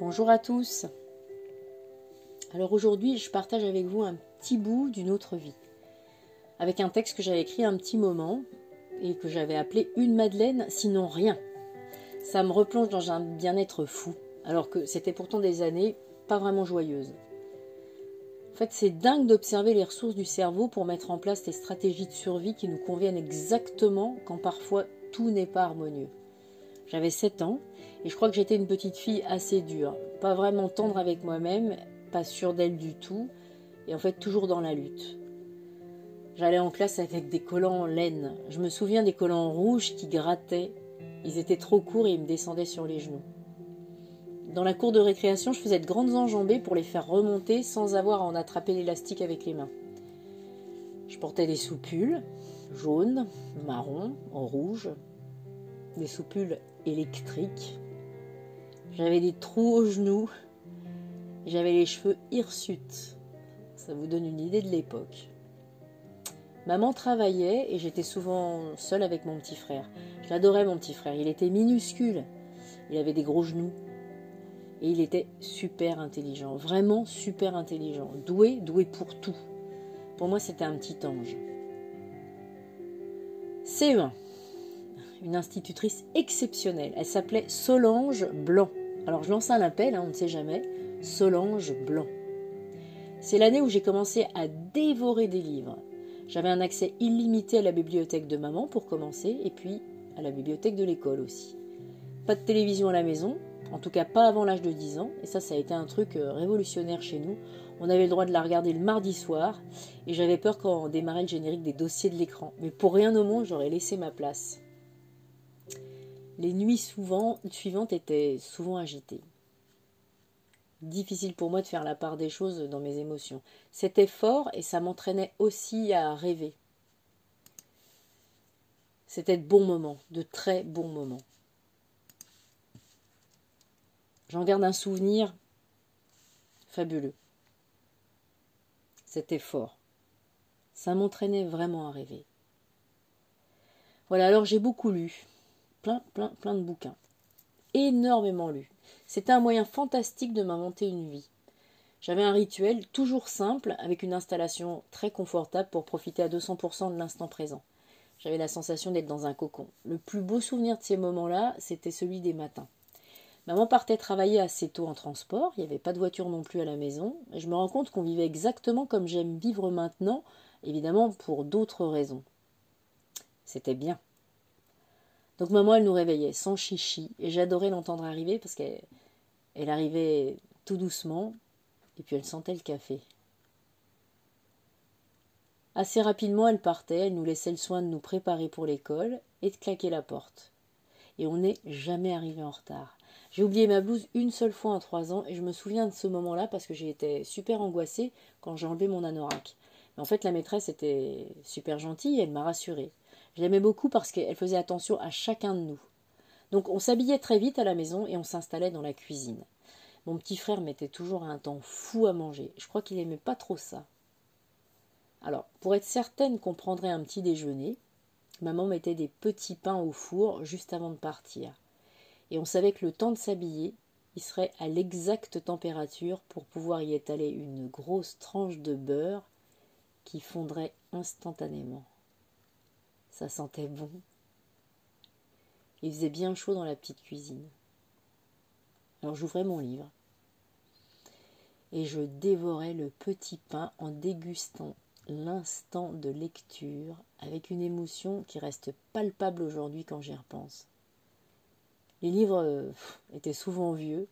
Bonjour à tous. Alors aujourd'hui, je partage avec vous un petit bout d'une autre vie. Avec un texte que j'avais écrit un petit moment et que j'avais appelé Une Madeleine, sinon rien. Ça me replonge dans un bien-être fou, alors que c'était pourtant des années pas vraiment joyeuses. En fait, c'est dingue d'observer les ressources du cerveau pour mettre en place des stratégies de survie qui nous conviennent exactement quand parfois tout n'est pas harmonieux. J'avais 7 ans et je crois que j'étais une petite fille assez dure, pas vraiment tendre avec moi-même, pas sûre d'elle du tout, et en fait toujours dans la lutte. J'allais en classe avec des collants en laine. Je me souviens des collants rouges qui grattaient. Ils étaient trop courts et ils me descendaient sur les genoux. Dans la cour de récréation, je faisais de grandes enjambées pour les faire remonter sans avoir à en attraper l'élastique avec les mains. Je portais des soupules, jaunes, marron, rouge, des soupules électriques. J'avais des trous aux genoux. J'avais les cheveux hirsutes. Ça vous donne une idée de l'époque. Maman travaillait et j'étais souvent seule avec mon petit frère. Je l'adorais mon petit frère. Il était minuscule. Il avait des gros genoux. Et il était super intelligent. Vraiment super intelligent. Doué, doué pour tout. Pour moi, c'était un petit ange. CE1 une institutrice exceptionnelle. Elle s'appelait Solange Blanc. Alors je lance un appel, hein, on ne sait jamais. Solange Blanc. C'est l'année où j'ai commencé à dévorer des livres. J'avais un accès illimité à la bibliothèque de maman pour commencer, et puis à la bibliothèque de l'école aussi. Pas de télévision à la maison, en tout cas pas avant l'âge de 10 ans, et ça ça a été un truc euh, révolutionnaire chez nous. On avait le droit de la regarder le mardi soir, et j'avais peur quand on démarrait le générique des dossiers de l'écran. Mais pour rien au monde, j'aurais laissé ma place. Les nuits suivantes étaient souvent agitées. Difficile pour moi de faire la part des choses dans mes émotions. C'était fort et ça m'entraînait aussi à rêver. C'était de bons moments, de très bons moments. J'en garde un souvenir fabuleux. C'était fort. Ça m'entraînait vraiment à rêver. Voilà, alors j'ai beaucoup lu plein, plein, plein de bouquins. Énormément lu. C'était un moyen fantastique de m'inventer une vie. J'avais un rituel toujours simple avec une installation très confortable pour profiter à 200% de l'instant présent. J'avais la sensation d'être dans un cocon. Le plus beau souvenir de ces moments-là, c'était celui des matins. Maman partait travailler assez tôt en transport, il n'y avait pas de voiture non plus à la maison, et je me rends compte qu'on vivait exactement comme j'aime vivre maintenant, évidemment pour d'autres raisons. C'était bien. Donc maman, elle nous réveillait sans chichi, et j'adorais l'entendre arriver parce qu'elle elle arrivait tout doucement, et puis elle sentait le café. Assez rapidement, elle partait, elle nous laissait le soin de nous préparer pour l'école et de claquer la porte. Et on n'est jamais arrivé en retard. J'ai oublié ma blouse une seule fois en trois ans et je me souviens de ce moment-là parce que j'ai été super angoissée quand j'ai enlevé mon anorak. Mais en fait, la maîtresse était super gentille et elle m'a rassurée. Je l'aimais beaucoup parce qu'elle faisait attention à chacun de nous. Donc on s'habillait très vite à la maison et on s'installait dans la cuisine. Mon petit frère mettait toujours un temps fou à manger. Je crois qu'il aimait pas trop ça. Alors, pour être certaine qu'on prendrait un petit déjeuner, maman mettait des petits pains au four juste avant de partir. Et on savait que le temps de s'habiller, il serait à l'exacte température pour pouvoir y étaler une grosse tranche de beurre qui fondrait instantanément. Ça sentait bon. Il faisait bien chaud dans la petite cuisine. Alors j'ouvrais mon livre et je dévorais le petit pain en dégustant l'instant de lecture avec une émotion qui reste palpable aujourd'hui quand j'y repense. Les livres euh, étaient souvent vieux.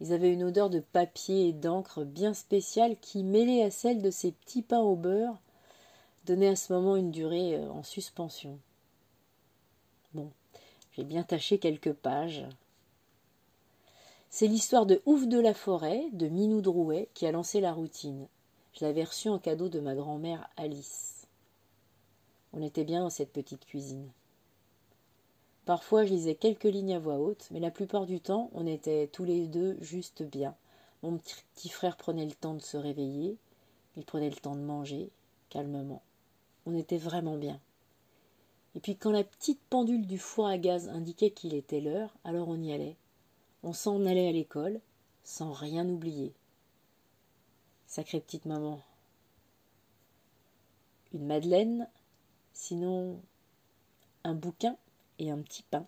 Ils avaient une odeur de papier et d'encre bien spéciale qui, mêlée à celle de ces petits pains au beurre, à ce moment une durée euh, en suspension. Bon, j'ai bien taché quelques pages. C'est l'histoire de Ouf de la forêt, de Minou Drouet, qui a lancé la routine. Je l'avais reçu en cadeau de ma grand-mère Alice. On était bien dans cette petite cuisine. Parfois, je lisais quelques lignes à voix haute, mais la plupart du temps, on était tous les deux juste bien. Mon petit frère prenait le temps de se réveiller, il prenait le temps de manger, calmement on était vraiment bien. Et puis quand la petite pendule du four à gaz indiquait qu'il était l'heure, alors on y allait. On s'en allait à l'école, sans rien oublier. Sacrée petite maman. Une madeleine, sinon un bouquin et un petit pain.